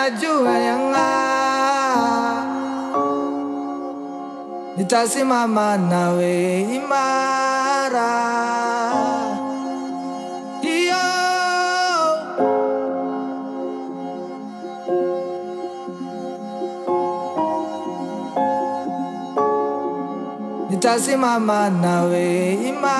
Jana jua yanga nitasimama nawe imara. Iyo. Nitasimama nawe imara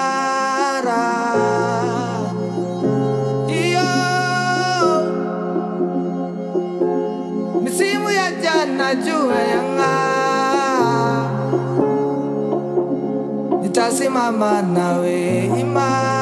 imamanawe imana.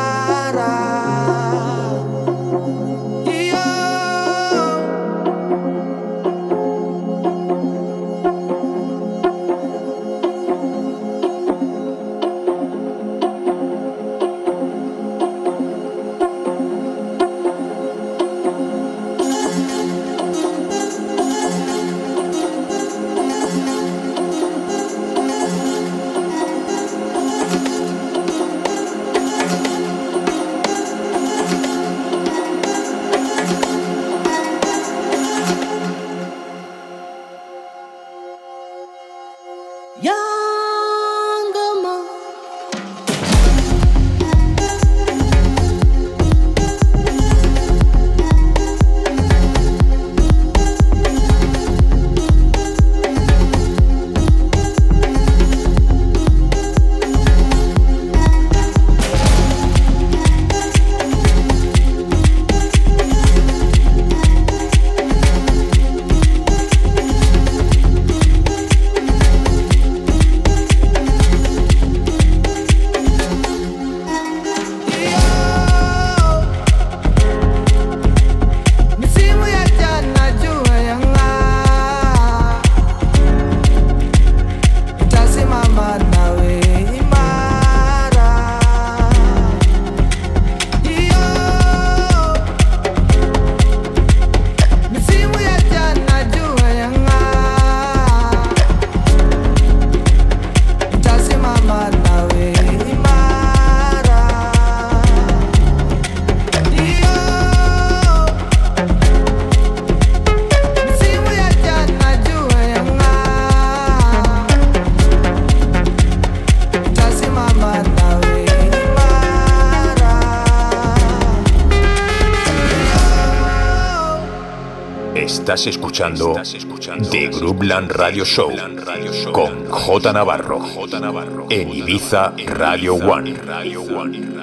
Estás escuchando The Groupland Radio Show con J Navarro en Ibiza Radio One.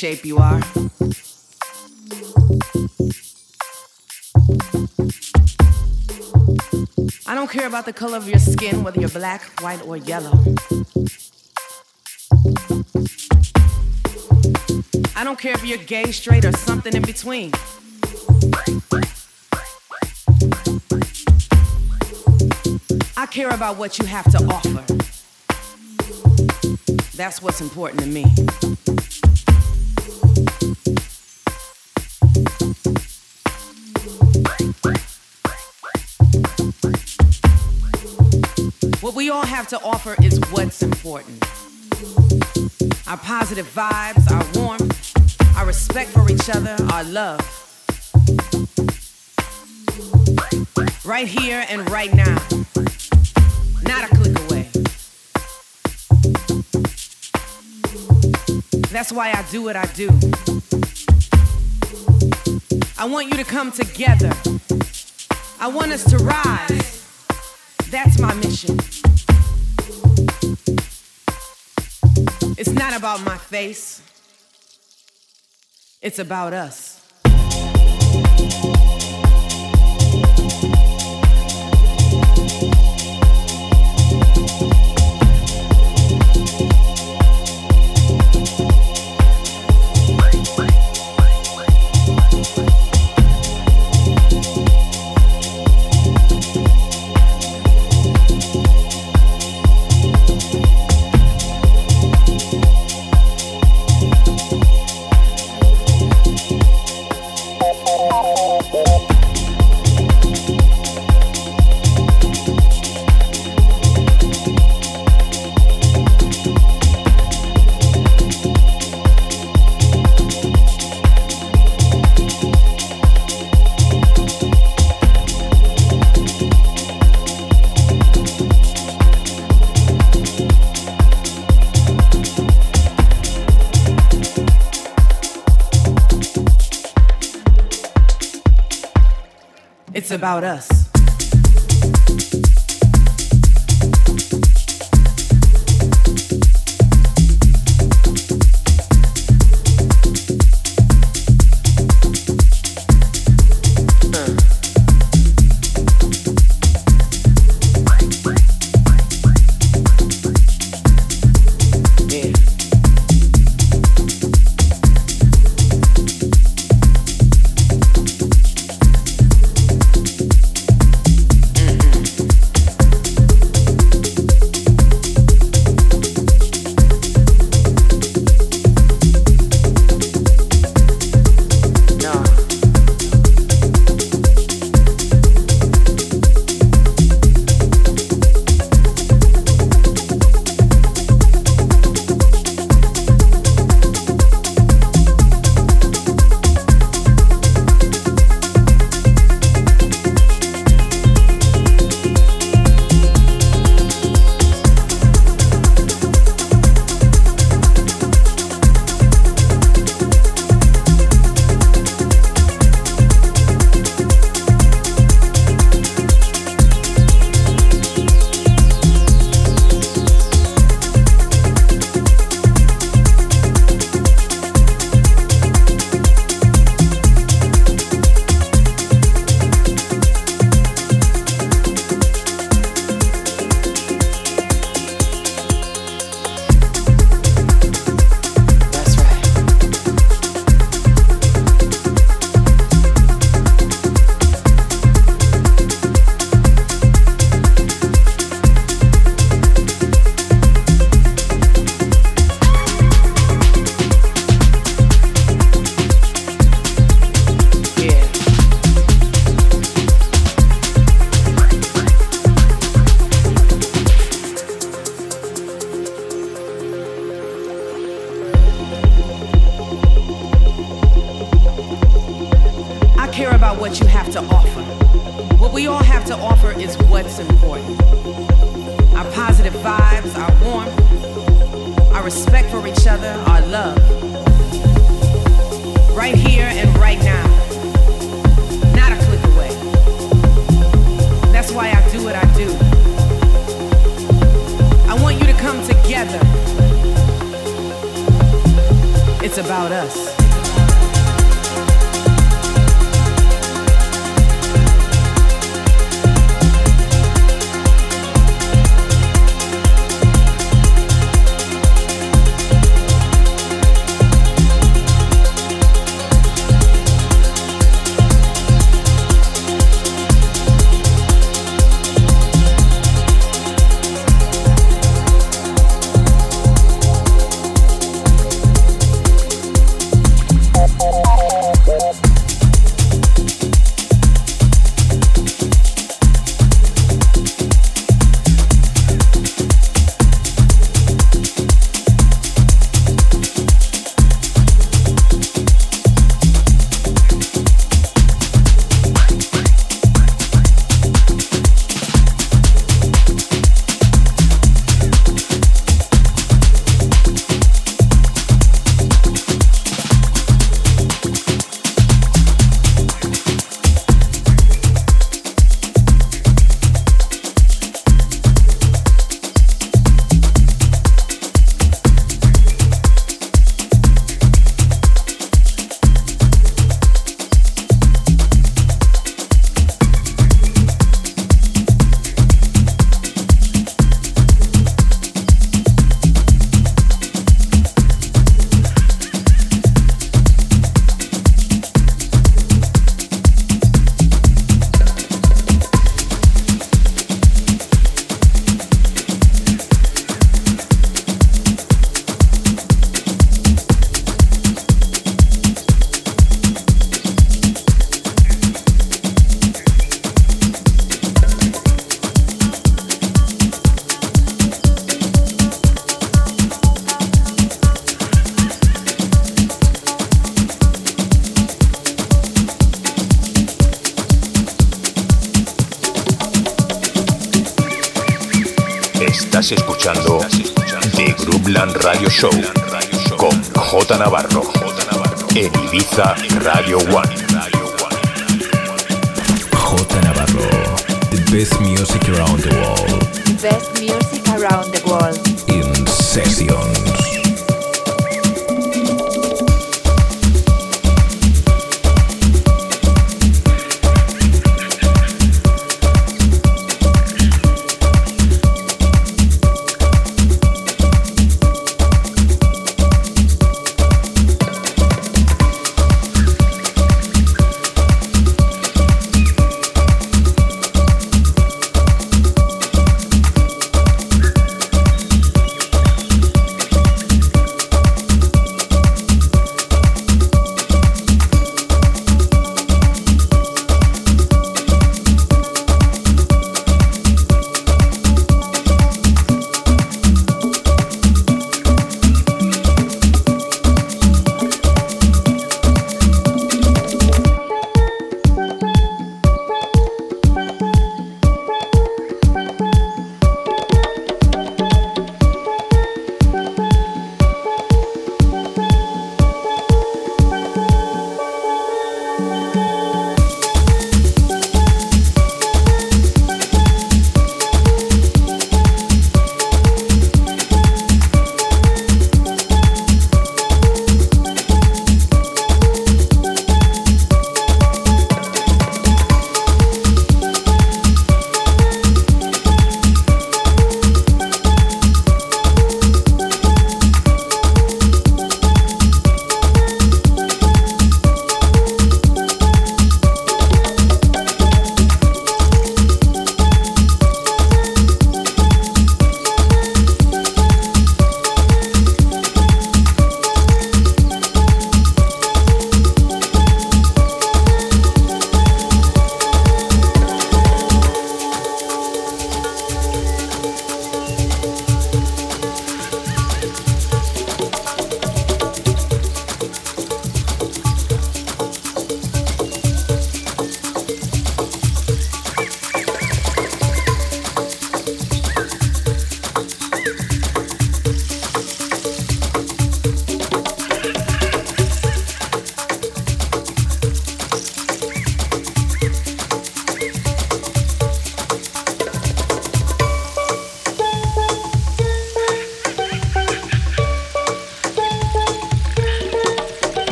Shape you are. I don't care about the color of your skin, whether you're black, white, or yellow. I don't care if you're gay, straight, or something in between. I care about what you have to offer. That's what's important to me. We all have to offer is what's important. Our positive vibes, our warmth, our respect for each other, our love. Right here and right now. Not a click away. That's why I do what I do. I want you to come together. I want us to rise. That's my mission. It's not about my face, it's about us. It's about us.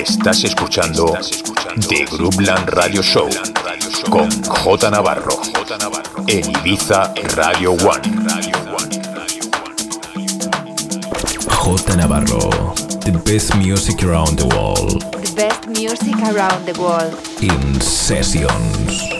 Estás escuchando The Groupland Radio Show con J Navarro en Ibiza Radio One. J Navarro, the best music around the world The best music around the world. in sessions.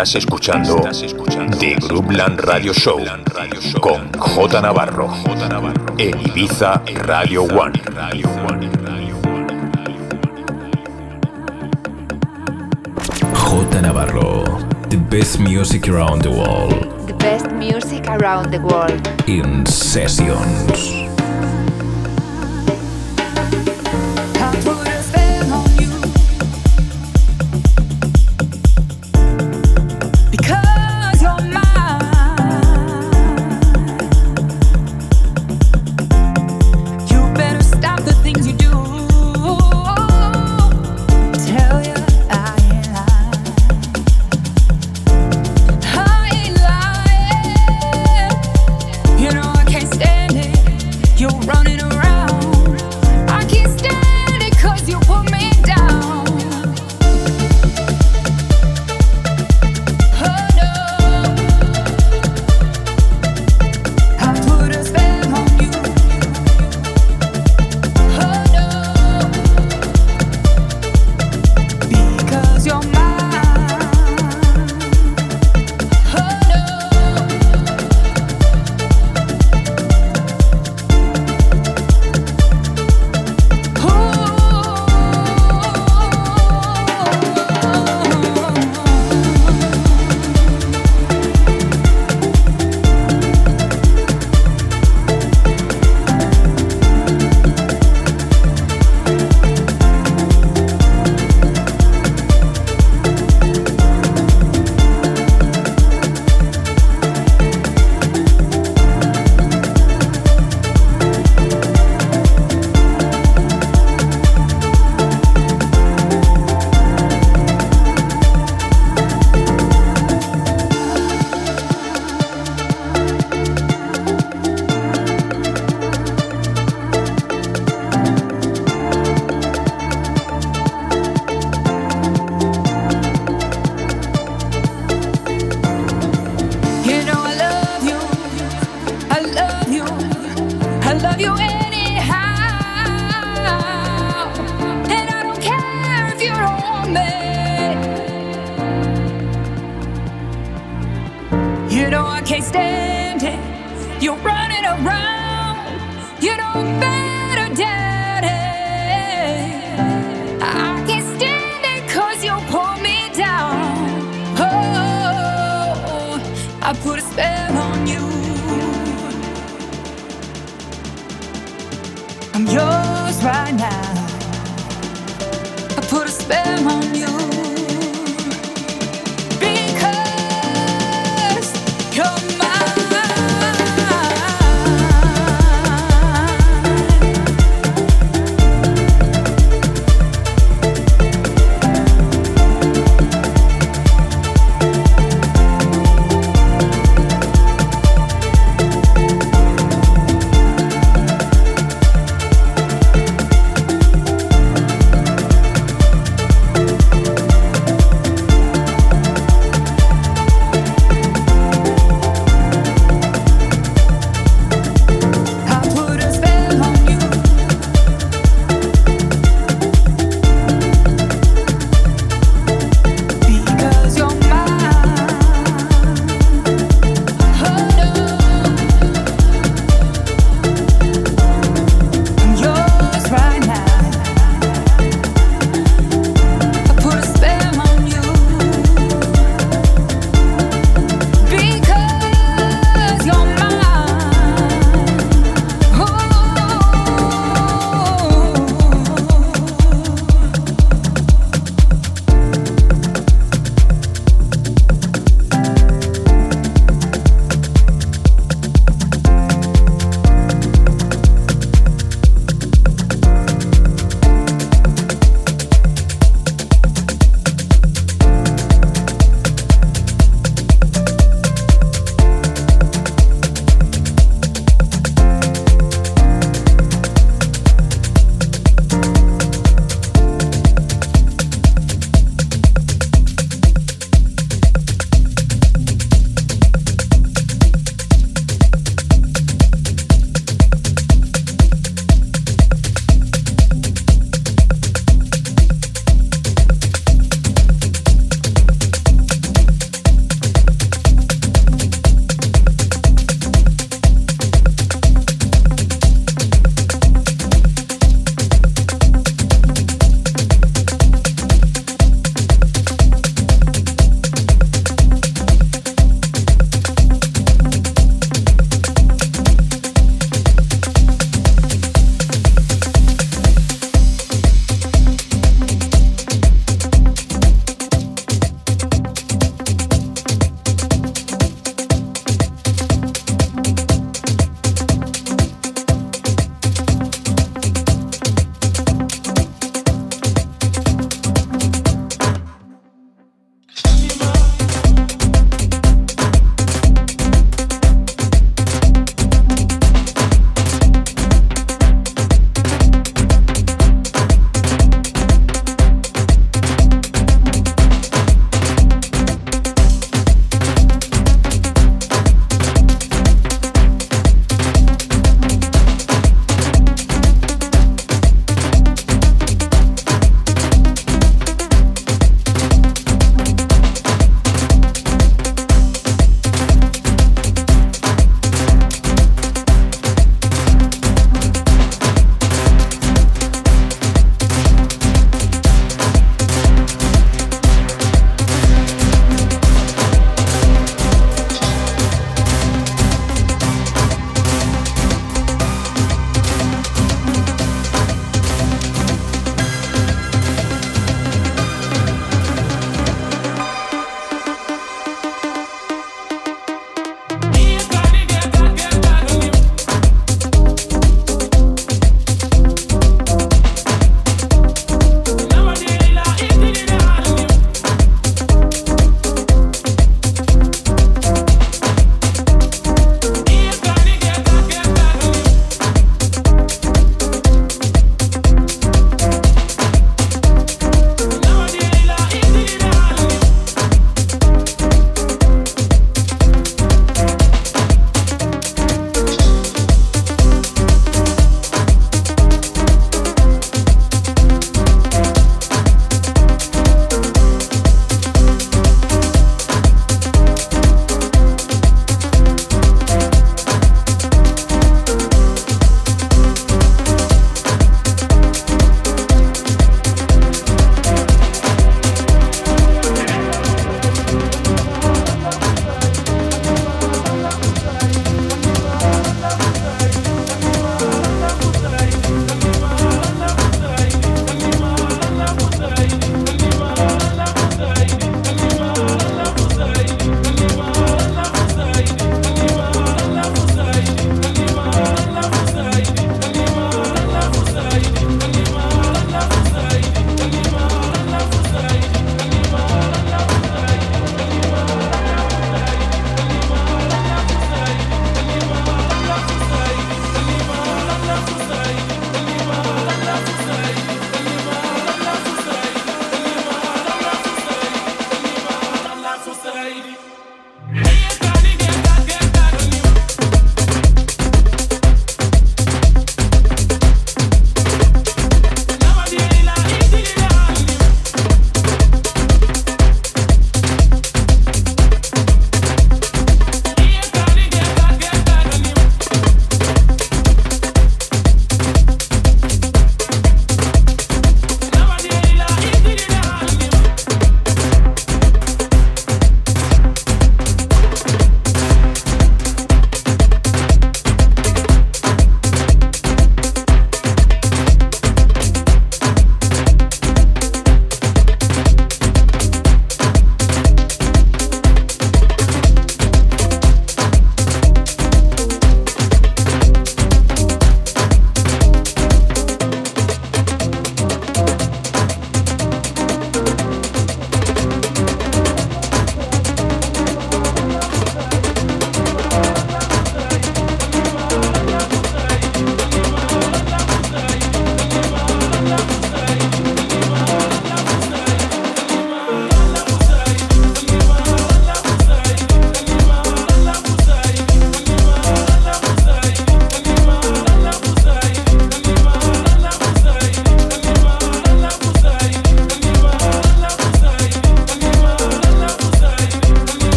Estás escuchando, Estás escuchando The Groupland Radio Show con J Navarro, en Ibiza Radio One. Radio One. J Navarro, the best music around the world. The best music around the world. In sessions.